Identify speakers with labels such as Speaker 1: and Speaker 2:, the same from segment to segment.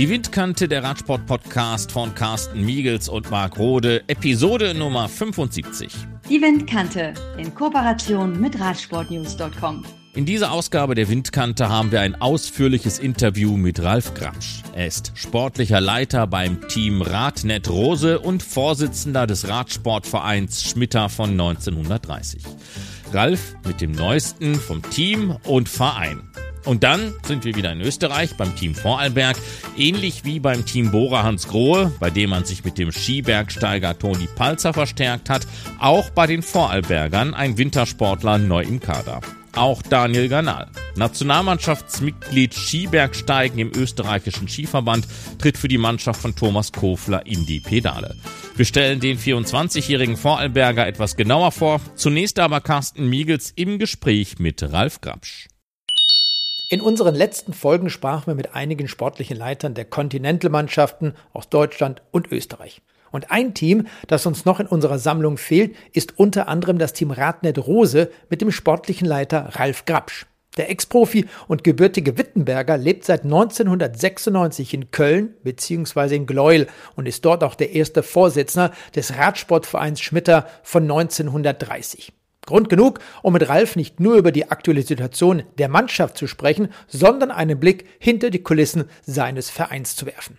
Speaker 1: Die Windkante, der Radsport-Podcast von Carsten Miegels und Marc Rode, Episode Nummer 75.
Speaker 2: Die Windkante in Kooperation mit Radsportnews.com.
Speaker 1: In dieser Ausgabe der Windkante haben wir ein ausführliches Interview mit Ralf Grabsch. Er ist sportlicher Leiter beim Team Radnet Rose und Vorsitzender des Radsportvereins Schmitter von 1930. Ralf mit dem Neuesten vom Team und Verein. Und dann sind wir wieder in Österreich beim Team Vorarlberg, ähnlich wie beim Team Bora Hans Grohe, bei dem man sich mit dem Skibergsteiger Toni Palzer verstärkt hat, auch bei den Vorarlbergern ein Wintersportler neu im Kader. Auch Daniel Ganal, Nationalmannschaftsmitglied Skibergsteigen im österreichischen Skiverband, tritt für die Mannschaft von Thomas Kofler in die Pedale. Wir stellen den 24-jährigen Vorarlberger etwas genauer vor. Zunächst aber Carsten Miegels im Gespräch mit Ralf Grabsch.
Speaker 3: In unseren letzten Folgen sprachen wir mit einigen sportlichen Leitern der Continental-Mannschaften aus Deutschland und Österreich. Und ein Team, das uns noch in unserer Sammlung fehlt, ist unter anderem das Team Radnet Rose mit dem sportlichen Leiter Ralf Grabsch. Der Ex-Profi und gebürtige Wittenberger lebt seit 1996 in Köln bzw. in Gleuel und ist dort auch der erste Vorsitzender des Radsportvereins Schmitter von 1930. Grund genug, um mit Ralf nicht nur über die aktuelle Situation der Mannschaft zu sprechen, sondern einen Blick hinter die Kulissen seines Vereins zu werfen.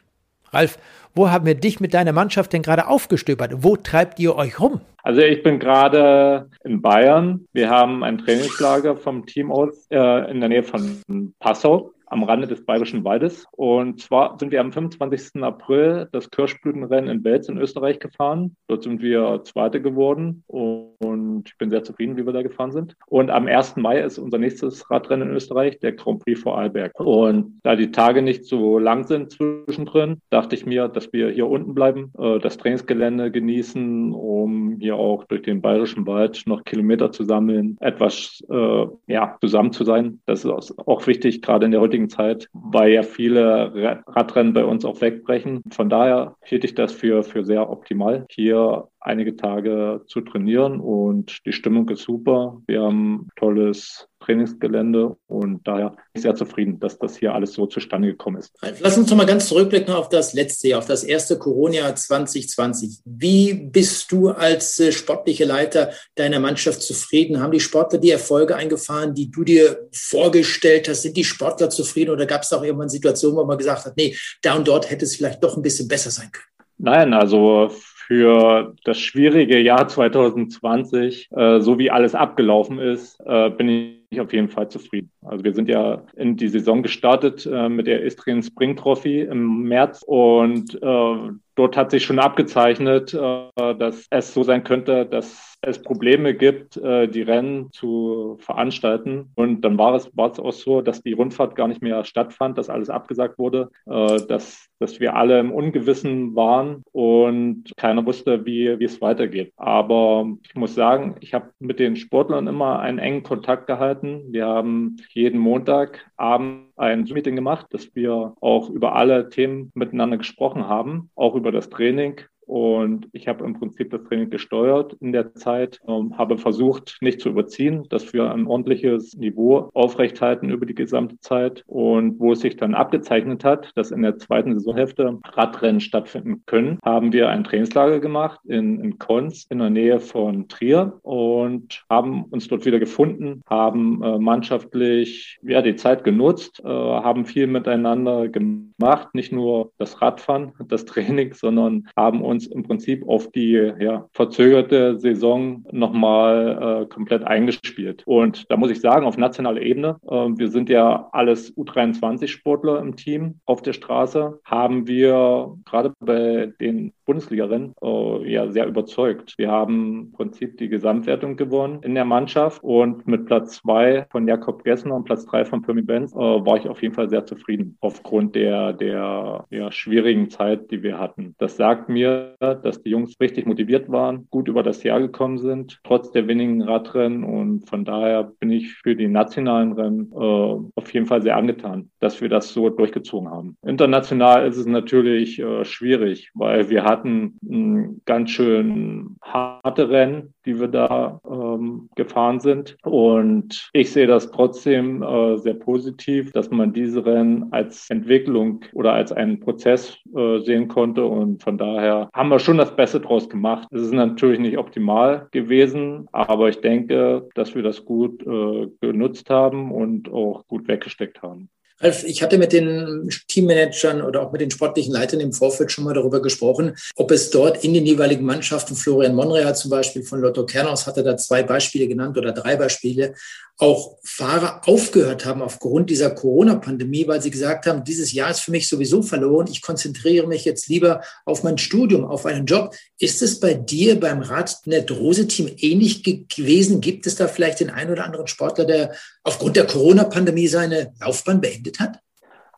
Speaker 3: Ralf, wo haben wir dich mit deiner Mannschaft denn gerade aufgestöbert? Wo treibt ihr euch rum?
Speaker 4: Also ich bin gerade in Bayern. Wir haben ein Trainingslager vom Team aus äh, in der Nähe von Passau am Rande des Bayerischen Waldes. Und zwar sind wir am 25. April das Kirschblütenrennen in Belz in Österreich gefahren. Dort sind wir Zweite geworden und ich bin sehr zufrieden, wie wir da gefahren sind. Und am 1. Mai ist unser nächstes Radrennen in Österreich, der Grand Prix Vorarlberg. Und da die Tage nicht so lang sind zwischendrin, dachte ich mir, dass wir hier unten bleiben, äh, das Trainingsgelände genießen, um hier auch durch den Bayerischen Wald noch Kilometer zu sammeln, etwas äh, ja, zusammen zu sein. Das ist auch wichtig, gerade in der heutigen heutigen Zeit, weil ja viele Radrennen bei uns auch wegbrechen. Von daher hielt ich das für, für sehr optimal, hier einige Tage zu trainieren und die Stimmung ist super. Wir haben tolles Trainingsgelände und daher bin ich sehr zufrieden, dass das hier alles so zustande gekommen ist.
Speaker 3: Lass uns noch mal ganz zurückblicken auf das letzte Jahr, auf das erste Corona-Jahr 2020. Wie bist du als äh, sportlicher Leiter deiner Mannschaft zufrieden? Haben die Sportler die Erfolge eingefahren, die du dir vorgestellt hast? Sind die Sportler zufrieden oder gab es auch irgendwann Situationen, wo man gesagt hat, nee, da und dort hätte es vielleicht doch ein bisschen besser sein können?
Speaker 4: Nein, also für das schwierige Jahr 2020, äh, so wie alles abgelaufen ist, äh, bin ich auf jeden Fall zufrieden. Also wir sind ja in die Saison gestartet äh, mit der Istrien Spring Trophy im März und äh, dort hat sich schon abgezeichnet, äh, dass es so sein könnte, dass es Probleme gibt, äh, die Rennen zu veranstalten. Und dann war es, war es auch so, dass die Rundfahrt gar nicht mehr stattfand, dass alles abgesagt wurde, äh, dass, dass wir alle im Ungewissen waren und keiner wusste, wie, wie es weitergeht. Aber ich muss sagen, ich habe mit den Sportlern immer einen engen Kontakt gehalten. Wir haben jeden Montagabend ein Meeting gemacht, dass wir auch über alle Themen miteinander gesprochen haben, auch über das Training, und ich habe im Prinzip das Training gesteuert in der Zeit, ähm, habe versucht, nicht zu überziehen, dass wir ein ordentliches Niveau aufrechthalten über die gesamte Zeit. Und wo es sich dann abgezeichnet hat, dass in der zweiten Saisonhälfte Radrennen stattfinden können, haben wir ein Trainingslager gemacht in, in Konz in der Nähe von Trier und haben uns dort wieder gefunden, haben äh, mannschaftlich ja, die Zeit genutzt, äh, haben viel miteinander gemacht, nicht nur das Radfahren, das Training, sondern haben uns uns im Prinzip auf die ja, verzögerte Saison nochmal äh, komplett eingespielt. Und da muss ich sagen, auf nationaler Ebene, äh, wir sind ja alles U23-Sportler im Team auf der Straße, haben wir gerade bei den Bundesligarennen äh, ja sehr überzeugt. Wir haben im Prinzip die Gesamtwertung gewonnen in der Mannschaft und mit Platz zwei von Jakob Gessner und Platz drei von Pirmi Benz äh, war ich auf jeden Fall sehr zufrieden aufgrund der, der ja, schwierigen Zeit, die wir hatten. Das sagt mir, dass die Jungs richtig motiviert waren, gut über das Jahr gekommen sind, trotz der wenigen Radrennen und von daher bin ich für die nationalen Rennen äh, auf jeden Fall sehr angetan, dass wir das so durchgezogen haben. International ist es natürlich äh, schwierig, weil wir hatten ein ganz schön harte Rennen, die wir da äh, ähm, gefahren sind. Und ich sehe das trotzdem äh, sehr positiv, dass man diese Rennen als Entwicklung oder als einen Prozess äh, sehen konnte. Und von daher haben wir schon das Beste draus gemacht. Es ist natürlich nicht optimal gewesen, aber ich denke, dass wir das gut äh, genutzt haben und auch gut weggesteckt haben.
Speaker 3: Ralf, ich hatte mit den Teammanagern oder auch mit den sportlichen Leitern im Vorfeld schon mal darüber gesprochen, ob es dort in den jeweiligen Mannschaften, Florian Monreal zum Beispiel von Lotto Kernos hatte da zwei Beispiele genannt oder drei Beispiele, auch Fahrer aufgehört haben aufgrund dieser Corona-Pandemie, weil sie gesagt haben, dieses Jahr ist für mich sowieso verloren. Ich konzentriere mich jetzt lieber auf mein Studium, auf einen Job. Ist es bei dir beim Radnet-Rose-Team ähnlich gewesen? Gibt es da vielleicht den einen oder anderen Sportler, der aufgrund der Corona-Pandemie seine Laufbahn beendet hat?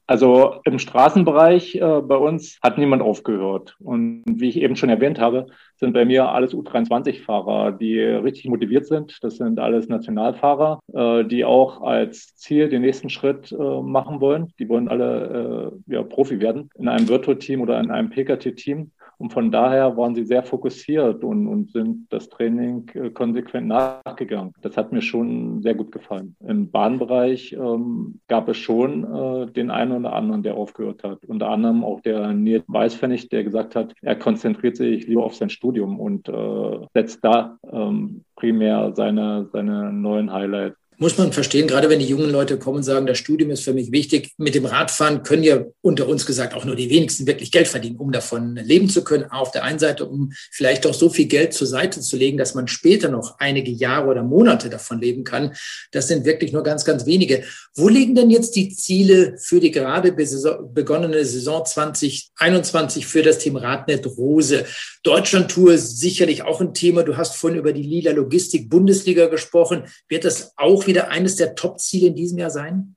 Speaker 4: Also im Straßenbereich äh, bei uns hat niemand aufgehört. Und wie ich eben schon erwähnt habe, sind bei mir alles U23-Fahrer, die richtig motiviert sind. Das sind alles Nationalfahrer, äh, die auch als Ziel den nächsten Schritt äh, machen wollen. Die wollen alle äh, ja, Profi werden in einem Virtual-Team oder in einem PKT-Team. Und von daher waren sie sehr fokussiert und, und sind das Training äh, konsequent nachgegangen. Das hat mir schon sehr gut gefallen. Im Bahnbereich ähm, gab es schon äh, den einen oder anderen, der aufgehört hat. Unter anderem auch der Nils Weißpfennig, der gesagt hat, er konzentriert sich lieber auf sein Studium und äh, setzt da ähm, primär seine, seine neuen Highlights
Speaker 3: muss man verstehen, gerade wenn die jungen Leute kommen und sagen, das Studium ist für mich wichtig. Mit dem Radfahren können ja unter uns gesagt auch nur die wenigsten wirklich Geld verdienen, um davon leben zu können. Auf der einen Seite, um vielleicht auch so viel Geld zur Seite zu legen, dass man später noch einige Jahre oder Monate davon leben kann. Das sind wirklich nur ganz, ganz wenige. Wo liegen denn jetzt die Ziele für die gerade begonnene Saison 2021 für das Team Radnet Rose? Deutschlandtour ist sicherlich auch ein Thema. Du hast vorhin über die Lila Logistik Bundesliga gesprochen. Wird das auch wieder eines der Top-Ziele in diesem Jahr sein?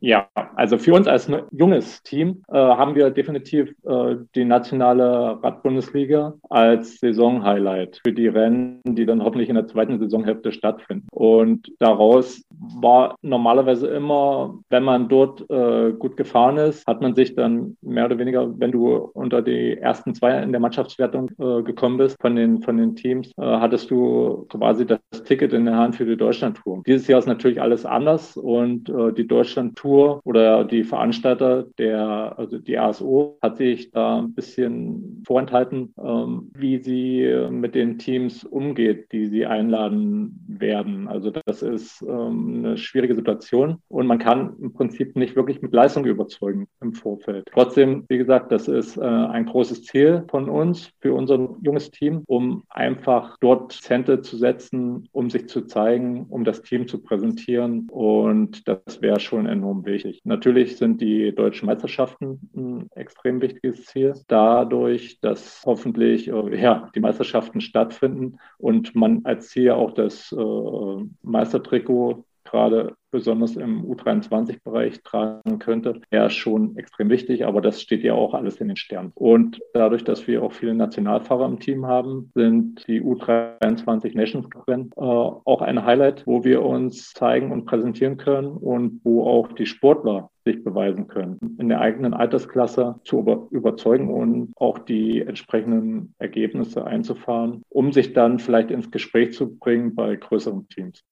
Speaker 4: Ja, also für uns als junges Team äh, haben wir definitiv äh, die nationale Radbundesliga als Saisonhighlight für die Rennen, die dann hoffentlich in der zweiten Saisonhälfte stattfinden. Und daraus war normalerweise immer, wenn man dort äh, gut gefahren ist, hat man sich dann mehr oder weniger, wenn du unter die ersten zwei in der Mannschaftswertung äh, gekommen bist von den, von den Teams, äh, hattest du quasi das Ticket in der Hand für die Deutschlandtour. Dieses Jahr ist natürlich alles anders und äh, die Deutschlandtour Tour oder die Veranstalter, der, also die ASO, hat sich da ein bisschen vorenthalten, ähm, wie sie mit den Teams umgeht, die sie einladen werden. Also das ist ähm, eine schwierige Situation und man kann im Prinzip nicht wirklich mit Leistung überzeugen im Vorfeld. Trotzdem, wie gesagt, das ist äh, ein großes Ziel von uns für unser junges Team, um einfach dort Zente zu setzen, um sich zu zeigen, um das Team zu präsentieren und das wäre schon enorm wichtig. Natürlich sind die deutschen Meisterschaften ein extrem wichtiges Ziel. Dadurch, dass hoffentlich äh, ja, die Meisterschaften stattfinden und man als Ziel auch das äh, Meistertrikot gerade besonders im U23-Bereich tragen könnte, wäre schon extrem wichtig. Aber das steht ja auch alles in den Sternen. Und dadurch, dass wir auch viele Nationalfahrer im Team haben, sind die U23 Nations Rennen äh, auch ein Highlight, wo wir uns zeigen und präsentieren können und wo auch die Sportler sich beweisen können, in der eigenen Altersklasse zu über überzeugen und auch die entsprechenden Ergebnisse einzufahren, um sich dann vielleicht ins Gespräch zu bringen bei größeren Teams.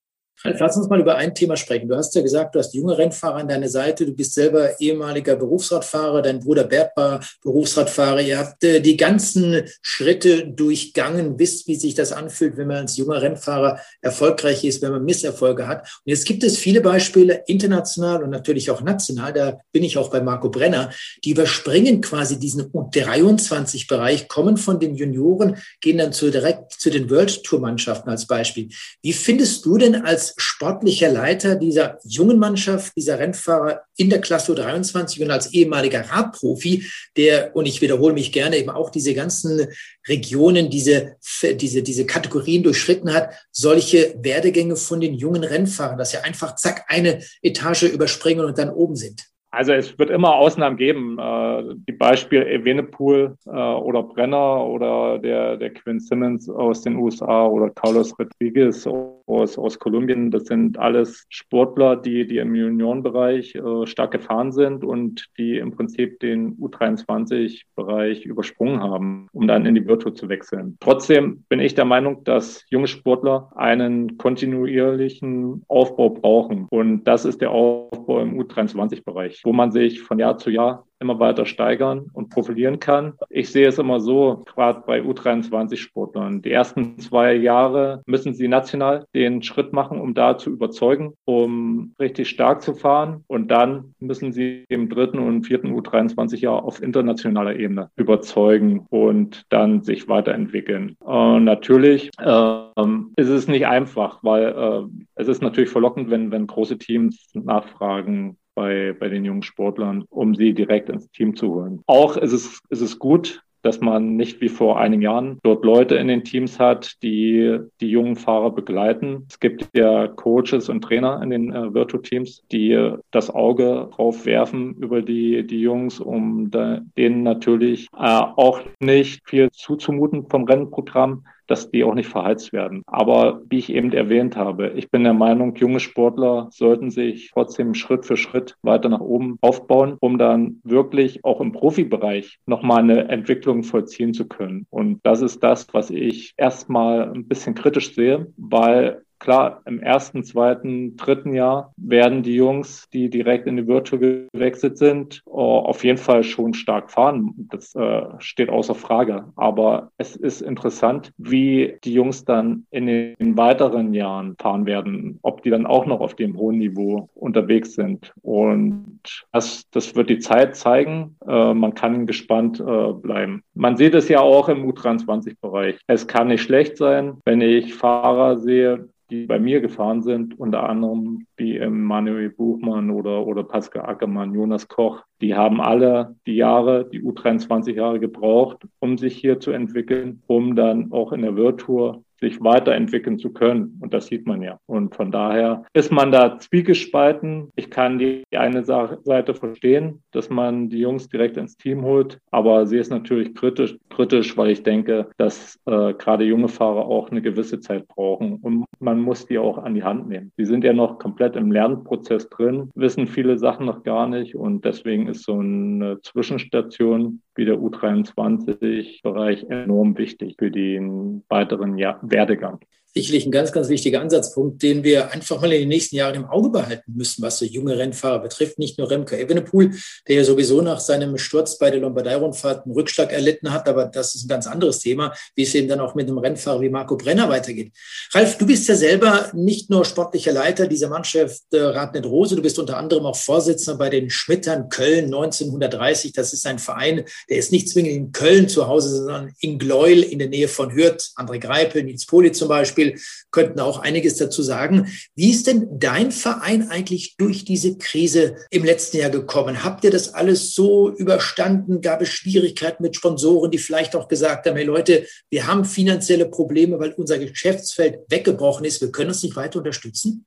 Speaker 3: Lass uns mal über ein Thema sprechen. Du hast ja gesagt, du hast junge Rennfahrer an deiner Seite. Du bist selber ehemaliger Berufsradfahrer. Dein Bruder Bert war Berufsradfahrer. Ihr habt äh, die ganzen Schritte durchgangen, wisst, wie sich das anfühlt, wenn man als junger Rennfahrer erfolgreich ist, wenn man Misserfolge hat. Und jetzt gibt es viele Beispiele, international und natürlich auch national. Da bin ich auch bei Marco Brenner. Die überspringen quasi diesen U23-Bereich, kommen von den Junioren, gehen dann zu, direkt zu den World Tour Mannschaften als Beispiel. Wie findest du denn als sportlicher Leiter dieser jungen Mannschaft, dieser Rennfahrer in der Klasse 23 und als ehemaliger Radprofi, der, und ich wiederhole mich gerne, eben auch diese ganzen Regionen, diese, diese, diese Kategorien durchschritten hat, solche Werdegänge von den jungen Rennfahrern, dass sie einfach zack eine Etage überspringen und dann oben sind.
Speaker 4: Also es wird immer Ausnahmen geben. Äh, die Beispiele Evenepoel äh, oder Brenner oder der, der Quinn Simmons aus den USA oder Carlos Rodriguez aus, aus Kolumbien, das sind alles Sportler, die, die im Juniorenbereich äh, stark gefahren sind und die im Prinzip den U23-Bereich übersprungen haben, um dann in die Virtu zu wechseln. Trotzdem bin ich der Meinung, dass junge Sportler einen kontinuierlichen Aufbau brauchen. Und das ist der Aufbau im U23-Bereich, wo man sich von Jahr zu Jahr immer weiter steigern und profilieren kann. Ich sehe es immer so, gerade bei U23-Sportlern. Die ersten zwei Jahre müssen sie national den Schritt machen, um da zu überzeugen, um richtig stark zu fahren. Und dann müssen sie im dritten und vierten U23-Jahr auf internationaler Ebene überzeugen und dann sich weiterentwickeln. Und natürlich ähm, ist es nicht einfach, weil äh, es ist natürlich verlockend, wenn, wenn große Teams nachfragen, bei, bei den jungen Sportlern, um sie direkt ins Team zu holen. Auch ist es, ist es gut, dass man nicht wie vor einigen Jahren dort Leute in den Teams hat, die die jungen Fahrer begleiten. Es gibt ja Coaches und Trainer in den äh, Virtu-Teams, die das Auge drauf werfen über die, die Jungs, um da, denen natürlich äh, auch nicht viel zuzumuten vom Rennprogramm, dass die auch nicht verheizt werden. Aber wie ich eben erwähnt habe, ich bin der Meinung, junge Sportler sollten sich trotzdem Schritt für Schritt weiter nach oben aufbauen, um dann wirklich auch im Profibereich nochmal eine Entwicklung vollziehen zu können. Und das ist das, was ich erstmal ein bisschen kritisch sehe, weil Klar, im ersten, zweiten, dritten Jahr werden die Jungs, die direkt in die Virtual gewechselt sind, auf jeden Fall schon stark fahren. Das äh, steht außer Frage. Aber es ist interessant, wie die Jungs dann in den weiteren Jahren fahren werden, ob die dann auch noch auf dem hohen Niveau unterwegs sind. Und das, das wird die Zeit zeigen. Äh, man kann gespannt äh, bleiben. Man sieht es ja auch im U23-Bereich. Es kann nicht schlecht sein, wenn ich Fahrer sehe, die bei mir gefahren sind, unter anderem wie Manuel Buchmann oder, oder Pascal Ackermann, Jonas Koch, die haben alle die Jahre, die U23 Jahre gebraucht, um sich hier zu entwickeln, um dann auch in der Virtual sich weiterentwickeln zu können. Und das sieht man ja. Und von daher ist man da zwiegespalten. Ich kann die eine Seite verstehen, dass man die Jungs direkt ins Team holt, aber sehe es natürlich kritisch, kritisch, weil ich denke, dass äh, gerade junge Fahrer auch eine gewisse Zeit brauchen und man muss die auch an die Hand nehmen. Die sind ja noch komplett im Lernprozess drin, wissen viele Sachen noch gar nicht und deswegen ist so eine Zwischenstation wie der U23-Bereich enorm wichtig für den weiteren Werdegang
Speaker 3: sicherlich ein ganz, ganz wichtiger Ansatzpunkt, den wir einfach mal in den nächsten Jahren im Auge behalten müssen, was so junge Rennfahrer betrifft. Nicht nur Remco Evenepoel, der ja sowieso nach seinem Sturz bei der Lombardei-Rundfahrt einen Rückschlag erlitten hat, aber das ist ein ganz anderes Thema, wie es eben dann auch mit einem Rennfahrer wie Marco Brenner weitergeht. Ralf, du bist ja selber nicht nur sportlicher Leiter dieser Mannschaft äh, Radnet Rose, du bist unter anderem auch Vorsitzender bei den Schmittern Köln 1930. Das ist ein Verein, der ist nicht zwingend in Köln zu Hause, sondern in Gleuel in der Nähe von Hürth. André Greipel, Nils Poli zum Beispiel Beispiel könnten auch einiges dazu sagen. Wie ist denn dein Verein eigentlich durch diese Krise im letzten Jahr gekommen? Habt ihr das alles so überstanden? Gab es Schwierigkeiten mit Sponsoren, die vielleicht auch gesagt haben, hey Leute, wir haben finanzielle Probleme, weil unser Geschäftsfeld weggebrochen ist. Wir können uns nicht weiter unterstützen?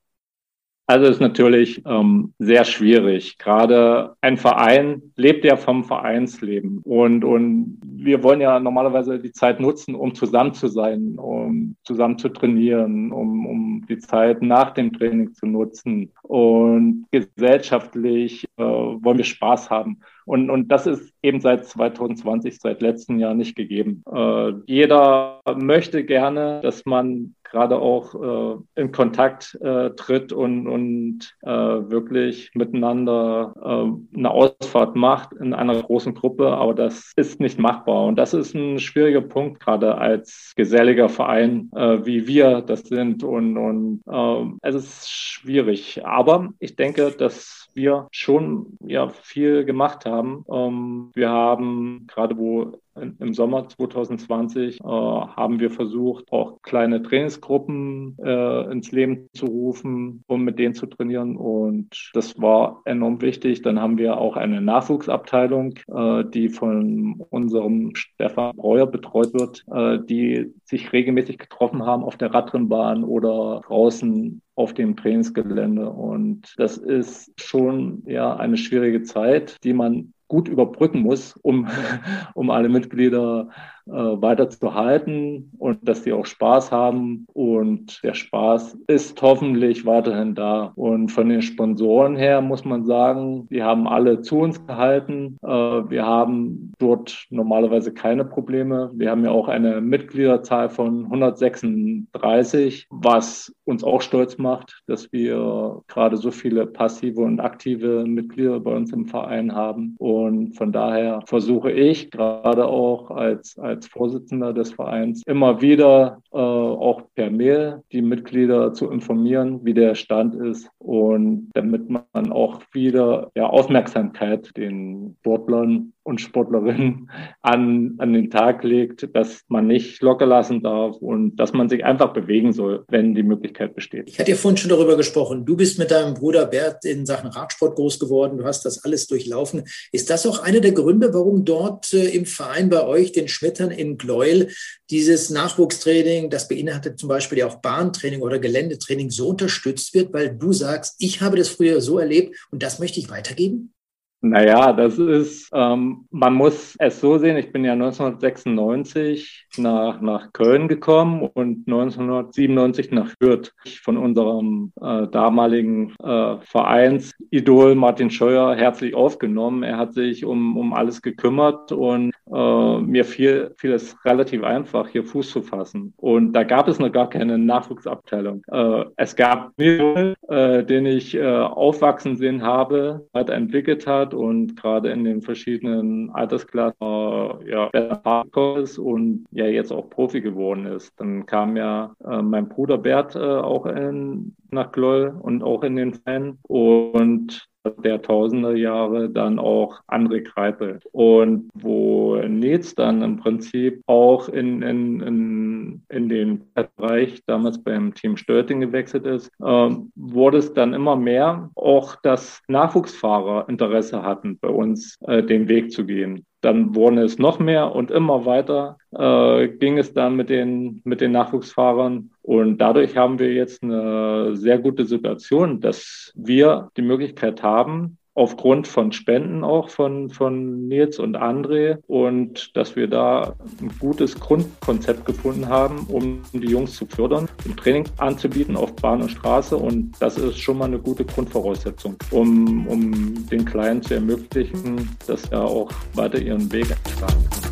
Speaker 4: Also ist natürlich ähm, sehr schwierig. Gerade ein Verein lebt ja vom Vereinsleben. Und, und wir wollen ja normalerweise die Zeit nutzen, um zusammen zu sein, um zusammen zu trainieren, um, um die Zeit nach dem Training zu nutzen. Und gesellschaftlich äh, wollen wir Spaß haben. Und, und das ist eben seit 2020, seit letztem Jahr nicht gegeben. Äh, jeder möchte gerne, dass man gerade auch äh, in Kontakt äh, tritt und, und äh, wirklich miteinander äh, eine Ausfahrt macht in einer großen Gruppe, aber das ist nicht machbar. Und das ist ein schwieriger Punkt, gerade als geselliger Verein, äh, wie wir das sind. Und, und äh, es ist schwierig. Aber ich denke, dass wir schon ja viel gemacht haben. Ähm, wir haben gerade wo im Sommer 2020 äh, haben wir versucht, auch kleine Trainingsgruppen äh, ins Leben zu rufen, um mit denen zu trainieren. Und das war enorm wichtig. Dann haben wir auch eine Nachwuchsabteilung, äh, die von unserem Stefan Breuer betreut wird, äh, die sich regelmäßig getroffen haben auf der Radrennbahn oder draußen auf dem Trainingsgelände. Und das ist schon ja eine schwierige Zeit, die man gut überbrücken muss, um, um alle Mitglieder weiter zu halten und dass die auch Spaß haben. Und der Spaß ist hoffentlich weiterhin da. Und von den Sponsoren her muss man sagen, die haben alle zu uns gehalten. Äh, wir haben dort normalerweise keine Probleme. Wir haben ja auch eine Mitgliederzahl von 136, was uns auch stolz macht, dass wir gerade so viele passive und aktive Mitglieder bei uns im Verein haben. Und von daher versuche ich gerade auch als, als als Vorsitzender des Vereins immer wieder äh, auch per Mail die Mitglieder zu informieren, wie der Stand ist und damit man auch wieder ja, Aufmerksamkeit den Sportlern und Sportlerinnen an, an den Tag legt, dass man nicht locker lassen darf und dass man sich einfach bewegen soll, wenn die Möglichkeit besteht.
Speaker 3: Ich hatte ja vorhin schon darüber gesprochen. Du bist mit deinem Bruder Bert in Sachen Radsport groß geworden. Du hast das alles durchlaufen. Ist das auch einer der Gründe, warum dort äh, im Verein bei euch, den Schmettern in Gleuel, dieses Nachwuchstraining, das beinhaltet zum Beispiel ja auch Bahntraining oder Geländetraining, so unterstützt wird, weil du sagst, ich habe das früher so erlebt und das möchte ich weitergeben?
Speaker 4: Naja, das ist, ähm, man muss es so sehen, ich bin ja 1996 nach, nach Köln gekommen und 1997 nach Fürth von unserem äh, damaligen äh, Vereinsidol Martin Scheuer herzlich aufgenommen. Er hat sich um, um alles gekümmert und äh, mir fiel, fiel es relativ einfach, hier Fuß zu fassen. Und da gab es noch gar keine Nachwuchsabteilung. Äh, es gab mir, äh, den ich äh, aufwachsen sehen habe, weiterentwickelt hat hat und gerade in den verschiedenen Altersklassen äh, ja, besser ist und ja jetzt auch Profi geworden ist. Dann kam ja äh, mein Bruder Bert äh, auch in, nach Gloll und auch in den Fan und der Tausender Jahre dann auch André Kreipel. Und wo Nils dann im Prinzip auch in, in, in, in den Bereich damals beim Team Stölting gewechselt ist, äh, wurde es dann immer mehr auch, dass Nachwuchsfahrer Interesse hatten, bei uns äh, den Weg zu gehen. Dann wurden es noch mehr und immer weiter äh, ging es dann mit den, mit den Nachwuchsfahrern. Und dadurch haben wir jetzt eine sehr gute Situation, dass wir die Möglichkeit haben, aufgrund von Spenden auch von, von Nils und André und dass wir da ein gutes Grundkonzept gefunden haben, um die Jungs zu fördern, ein Training anzubieten auf Bahn und Straße und das ist schon mal eine gute Grundvoraussetzung, um, um den Kleinen zu ermöglichen, dass er auch weiter ihren Weg einschlagen kann.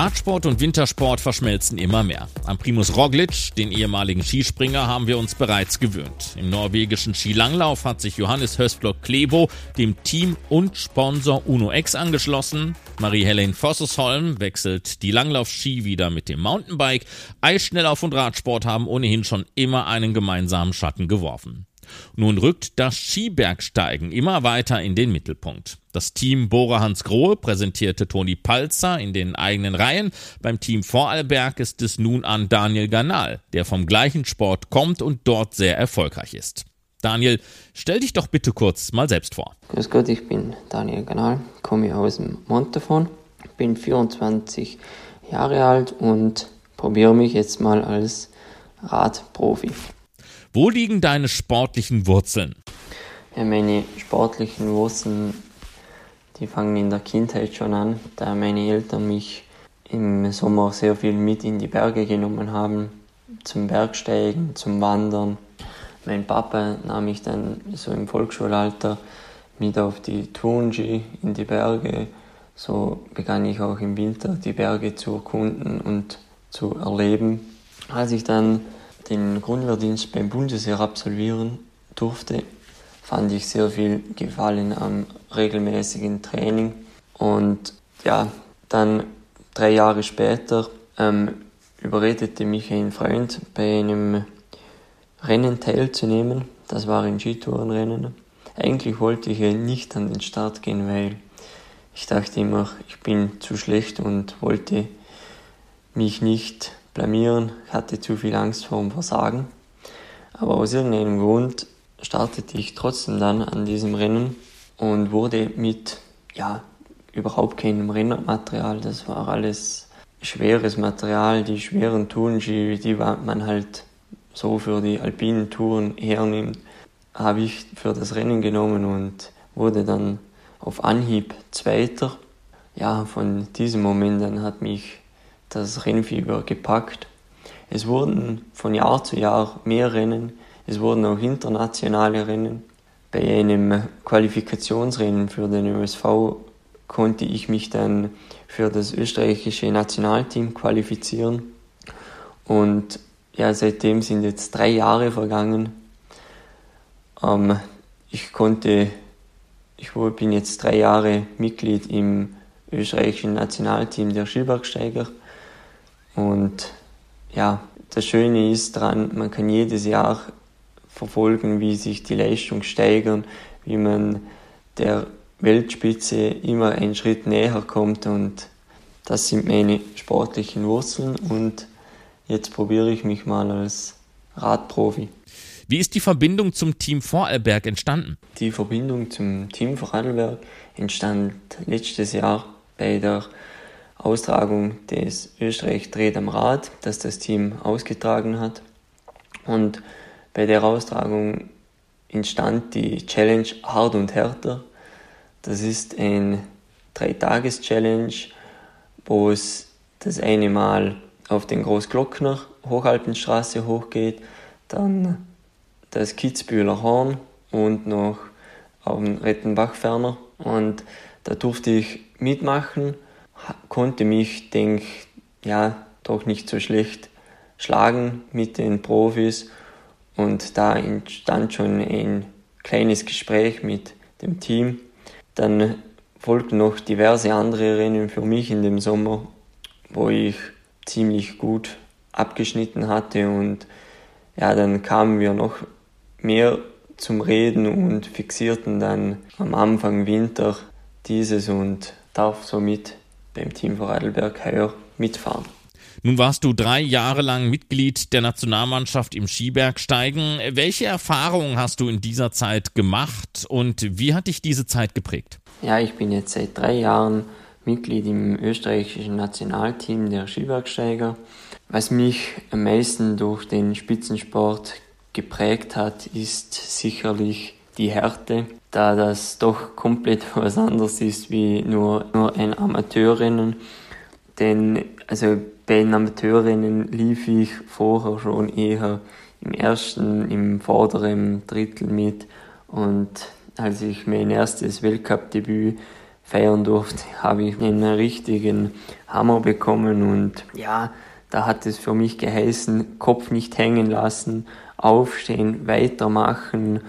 Speaker 1: Radsport und Wintersport verschmelzen immer mehr. Am Primus Roglic, den ehemaligen Skispringer, haben wir uns bereits gewöhnt. Im norwegischen Skilanglauf hat sich Johannes Höstblock Klevo dem Team und Sponsor Uno X angeschlossen. Marie-Helene Vossesholm wechselt die Langlaufski wieder mit dem Mountainbike. Eisschnelllauf und Radsport haben ohnehin schon immer einen gemeinsamen Schatten geworfen. Nun rückt das Skibergsteigen immer weiter in den Mittelpunkt. Das Team Bora Hans Grohe präsentierte Toni Palzer in den eigenen Reihen. Beim Team Vorarlberg ist es nun an Daniel Ganal, der vom gleichen Sport kommt und dort sehr erfolgreich ist. Daniel, stell dich doch bitte kurz mal selbst vor.
Speaker 5: Grüß Gott, ich bin Daniel Ganal, komme aus dem Montafon, bin 24 Jahre alt und probiere mich jetzt mal als Radprofi.
Speaker 1: Wo liegen deine sportlichen Wurzeln?
Speaker 5: Ja, meine sportlichen Wurzeln, die fangen in der Kindheit schon an, da meine Eltern mich im Sommer sehr viel mit in die Berge genommen haben, zum Bergsteigen, zum Wandern. Mein Papa nahm mich dann so im Volksschulalter mit auf die Turnski in die Berge. So begann ich auch im Winter die Berge zu erkunden und zu erleben. Als ich dann den Grundwehrdienst beim Bundesheer absolvieren durfte, fand ich sehr viel Gefallen am regelmäßigen Training. Und ja, dann drei Jahre später ähm, überredete mich ein Freund bei einem Rennen teilzunehmen. Das war ein Skitourenrennen. Eigentlich wollte ich nicht an den Start gehen, weil ich dachte immer, ich bin zu schlecht und wollte mich nicht blamieren, hatte zu viel Angst vor dem Versagen. Aber aus irgendeinem Grund startete ich trotzdem dann an diesem Rennen und wurde mit, ja, überhaupt keinem Rennmaterial, das war alles schweres Material, die schweren Tourenski, die man halt so für die alpinen Touren hernimmt, habe ich für das Rennen genommen und wurde dann auf Anhieb Zweiter. Ja, von diesem Moment an hat mich das Rennfieber gepackt. Es wurden von Jahr zu Jahr mehr Rennen, es wurden auch internationale Rennen. Bei einem Qualifikationsrennen für den ÖSV konnte ich mich dann für das österreichische Nationalteam qualifizieren. Und ja, seitdem sind jetzt drei Jahre vergangen. Ähm, ich konnte, ich bin jetzt drei Jahre Mitglied im österreichischen Nationalteam der Skibergsteiger. Und ja, das Schöne ist daran, man kann jedes Jahr verfolgen, wie sich die Leistung steigern, wie man der Weltspitze immer einen Schritt näher kommt und das sind meine sportlichen Wurzeln und jetzt probiere ich mich mal als Radprofi.
Speaker 1: Wie ist die Verbindung zum Team Vorarlberg entstanden?
Speaker 5: Die Verbindung zum Team Vorarlberg entstand letztes Jahr bei der Austragung des Österreich dreht am Rad, das das Team ausgetragen hat. Und bei der Austragung entstand die Challenge Hart und Härter. Das ist ein Dreitages-Challenge, wo es das eine Mal auf den Großglockner Hochalpenstraße hochgeht, dann das Kitzbühler Horn und noch auf dem Rettenbachferner. Und da durfte ich mitmachen konnte mich, denke ja, doch nicht so schlecht schlagen mit den Profis und da entstand schon ein kleines Gespräch mit dem Team. Dann folgten noch diverse andere Rennen für mich in dem Sommer, wo ich ziemlich gut abgeschnitten hatte und ja, dann kamen wir noch mehr zum Reden und fixierten dann am Anfang Winter dieses und darf somit beim Team Vorarlberg heuer mitfahren.
Speaker 1: Nun warst du drei Jahre lang Mitglied der Nationalmannschaft im Skibergsteigen. Welche Erfahrungen hast du in dieser Zeit gemacht und wie hat dich diese Zeit geprägt?
Speaker 5: Ja, ich bin jetzt seit drei Jahren Mitglied im österreichischen Nationalteam der Skibergsteiger. Was mich am meisten durch den Spitzensport geprägt hat, ist sicherlich die Härte, da das doch komplett was anderes ist wie nur, nur ein Amateurrennen. Denn also bei den Amateurrennen lief ich vorher schon eher im ersten, im vorderen Drittel mit und als ich mein erstes Weltcup-Debüt feiern durfte, habe ich einen richtigen Hammer bekommen und ja, da hat es für mich geheißen, Kopf nicht hängen lassen, aufstehen, weitermachen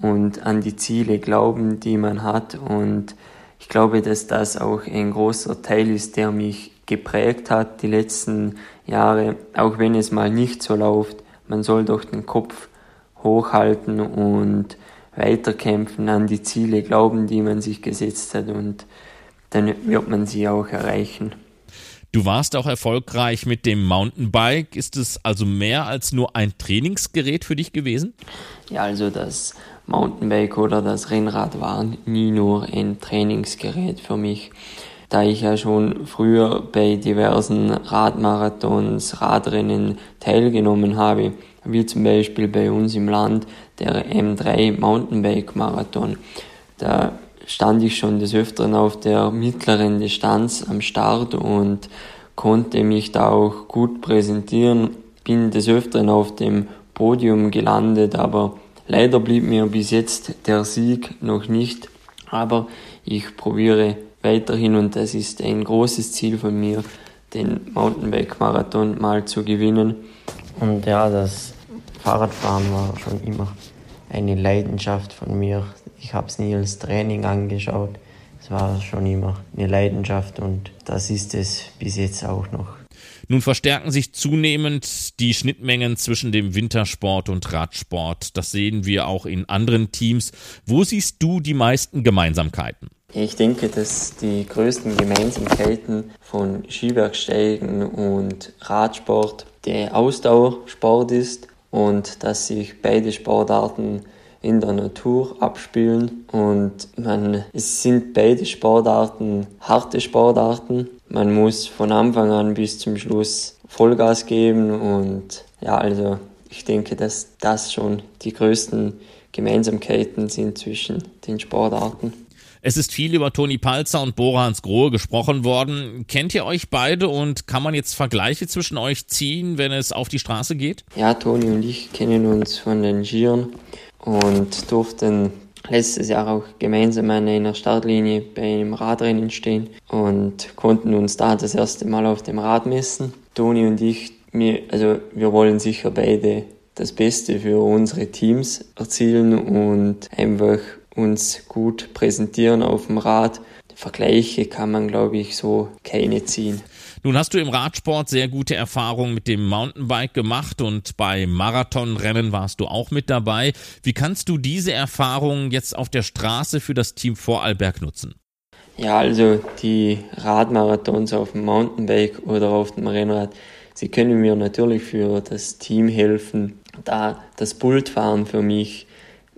Speaker 5: und an die Ziele glauben, die man hat. Und ich glaube, dass das auch ein großer Teil ist, der mich geprägt hat die letzten Jahre, auch wenn es mal nicht so läuft. Man soll doch den Kopf hochhalten und weiterkämpfen, an die Ziele glauben, die man sich gesetzt hat und dann wird man sie auch erreichen.
Speaker 1: Du warst auch erfolgreich mit dem Mountainbike. Ist es also mehr als nur ein Trainingsgerät für dich gewesen?
Speaker 5: Ja, also das Mountainbike oder das Rennrad waren nie nur ein Trainingsgerät für mich, da ich ja schon früher bei diversen Radmarathons, Radrennen teilgenommen habe, wie zum Beispiel bei uns im Land der M3 Mountainbike Marathon. Da stand ich schon des Öfteren auf der mittleren Distanz am Start und konnte mich da auch gut präsentieren, bin des Öfteren auf dem Podium gelandet, aber Leider blieb mir bis jetzt der Sieg noch nicht, aber ich probiere weiterhin und das ist ein großes Ziel von mir, den Mountainbike-Marathon mal zu gewinnen. Und ja, das Fahrradfahren war schon immer eine Leidenschaft von mir. Ich habe es nie als Training angeschaut. Es war schon immer eine Leidenschaft und das ist es bis jetzt auch noch.
Speaker 1: Nun verstärken sich zunehmend die Schnittmengen zwischen dem Wintersport und Radsport. Das sehen wir auch in anderen Teams. Wo siehst du die meisten Gemeinsamkeiten?
Speaker 5: Ich denke, dass die größten Gemeinsamkeiten von Skibergsteigen und Radsport der Ausdauersport ist und dass sich beide Sportarten in der Natur abspielen und man, es sind beide Sportarten harte Sportarten. Man muss von Anfang an bis zum Schluss Vollgas geben und ja, also ich denke, dass das schon die größten Gemeinsamkeiten sind zwischen den Sportarten.
Speaker 1: Es ist viel über Toni Palzer und Borans Grohe gesprochen worden. Kennt ihr euch beide und kann man jetzt Vergleiche zwischen euch ziehen, wenn es auf die Straße geht?
Speaker 5: Ja, Toni und ich kennen uns von den Gieren und durften letztes Jahr auch gemeinsam an einer Startlinie bei einem Radrennen stehen und konnten uns da das erste Mal auf dem Rad messen. Toni und ich, wir, also wir wollen sicher beide das Beste für unsere Teams erzielen und einfach uns gut präsentieren auf dem Rad. Vergleiche kann man, glaube ich, so keine ziehen.
Speaker 1: Nun hast du im Radsport sehr gute Erfahrungen mit dem Mountainbike gemacht und bei Marathonrennen warst du auch mit dabei. Wie kannst du diese Erfahrungen jetzt auf der Straße für das Team Vorarlberg nutzen?
Speaker 5: Ja, also die Radmarathons auf dem Mountainbike oder auf dem Rennrad, sie können mir natürlich für das Team helfen, da das Pultfahren für mich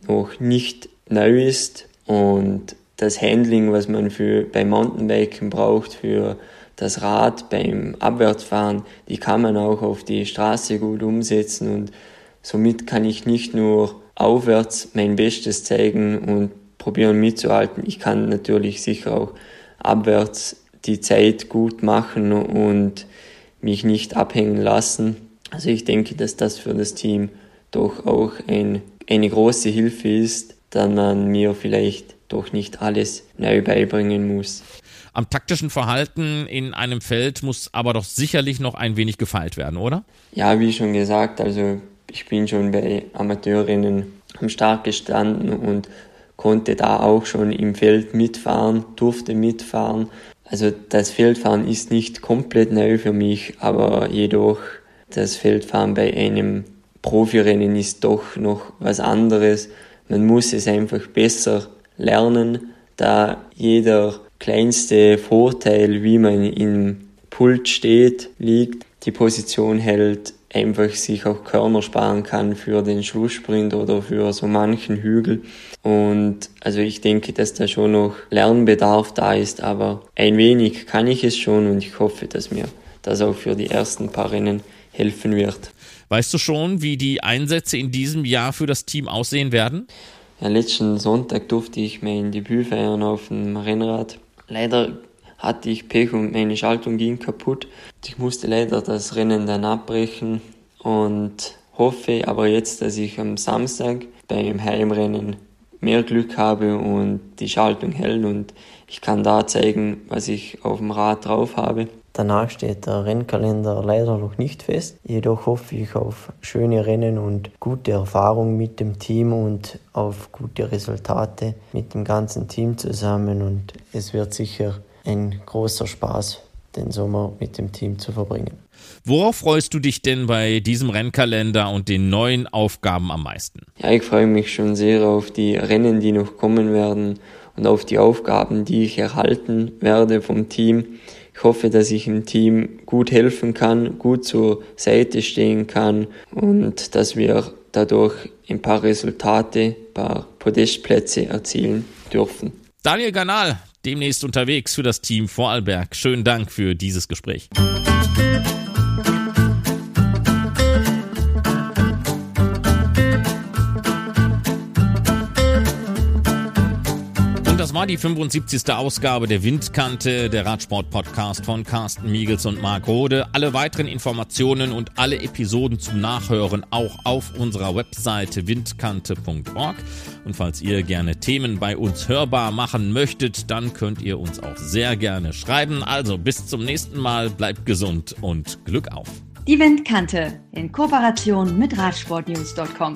Speaker 5: noch nicht neu ist und das Handling, was man für beim Mountainbiken braucht, für das Rad beim Abwärtsfahren, die kann man auch auf die Straße gut umsetzen und somit kann ich nicht nur aufwärts mein Bestes zeigen und probieren mitzuhalten. Ich kann natürlich sicher auch abwärts die Zeit gut machen und mich nicht abhängen lassen. Also ich denke, dass das für das Team doch auch ein, eine große Hilfe ist, da man mir vielleicht doch nicht alles neu beibringen muss.
Speaker 1: Am taktischen Verhalten in einem Feld muss aber doch sicherlich noch ein wenig gefeilt werden, oder?
Speaker 5: Ja, wie schon gesagt, also ich bin schon bei Amateurinnen am Start gestanden und konnte da auch schon im Feld mitfahren, durfte mitfahren. Also das Feldfahren ist nicht komplett neu für mich, aber jedoch das Feldfahren bei einem Profirennen ist doch noch was anderes. Man muss es einfach besser lernen, da jeder kleinste Vorteil, wie man im Pult steht, liegt, die Position hält, einfach sich auch Körner sparen kann für den Schlusssprint oder für so manchen Hügel. Und also ich denke, dass da schon noch Lernbedarf da ist, aber ein wenig kann ich es schon und ich hoffe, dass mir das auch für die ersten paar Rennen helfen wird.
Speaker 1: Weißt du schon, wie die Einsätze in diesem Jahr für das Team aussehen werden?
Speaker 5: Ja, letzten Sonntag durfte ich mein Debüt feiern auf dem Rennrad. Leider hatte ich Pech und meine Schaltung ging kaputt. Ich musste leider das Rennen dann abbrechen und hoffe aber jetzt, dass ich am Samstag beim Heimrennen mehr Glück habe und die Schaltung hält und ich kann da zeigen, was ich auf dem Rad drauf habe. Danach steht der Rennkalender leider noch nicht fest. Jedoch hoffe ich auf schöne Rennen und gute Erfahrungen mit dem Team und auf gute Resultate mit dem ganzen Team zusammen. Und es wird sicher ein großer Spaß, den Sommer mit dem Team zu verbringen.
Speaker 1: Worauf freust du dich denn bei diesem Rennkalender und den neuen Aufgaben am meisten?
Speaker 5: Ja, ich freue mich schon sehr auf die Rennen, die noch kommen werden und auf die Aufgaben, die ich erhalten werde vom Team. Ich hoffe, dass ich im Team gut helfen kann, gut zur Seite stehen kann und dass wir dadurch ein paar Resultate, ein paar Podestplätze erzielen dürfen.
Speaker 1: Daniel Ganal, demnächst unterwegs für das Team Vorarlberg. Schönen Dank für dieses Gespräch. War die 75. Ausgabe der Windkante, der Radsport-Podcast von Carsten Miegels und Marc Rode. Alle weiteren Informationen und alle Episoden zum Nachhören auch auf unserer Webseite windkante.org. Und falls ihr gerne Themen bei uns hörbar machen möchtet, dann könnt ihr uns auch sehr gerne schreiben. Also bis zum nächsten Mal, bleibt gesund und Glück auf.
Speaker 2: Die Windkante in Kooperation mit Radsportnews.com.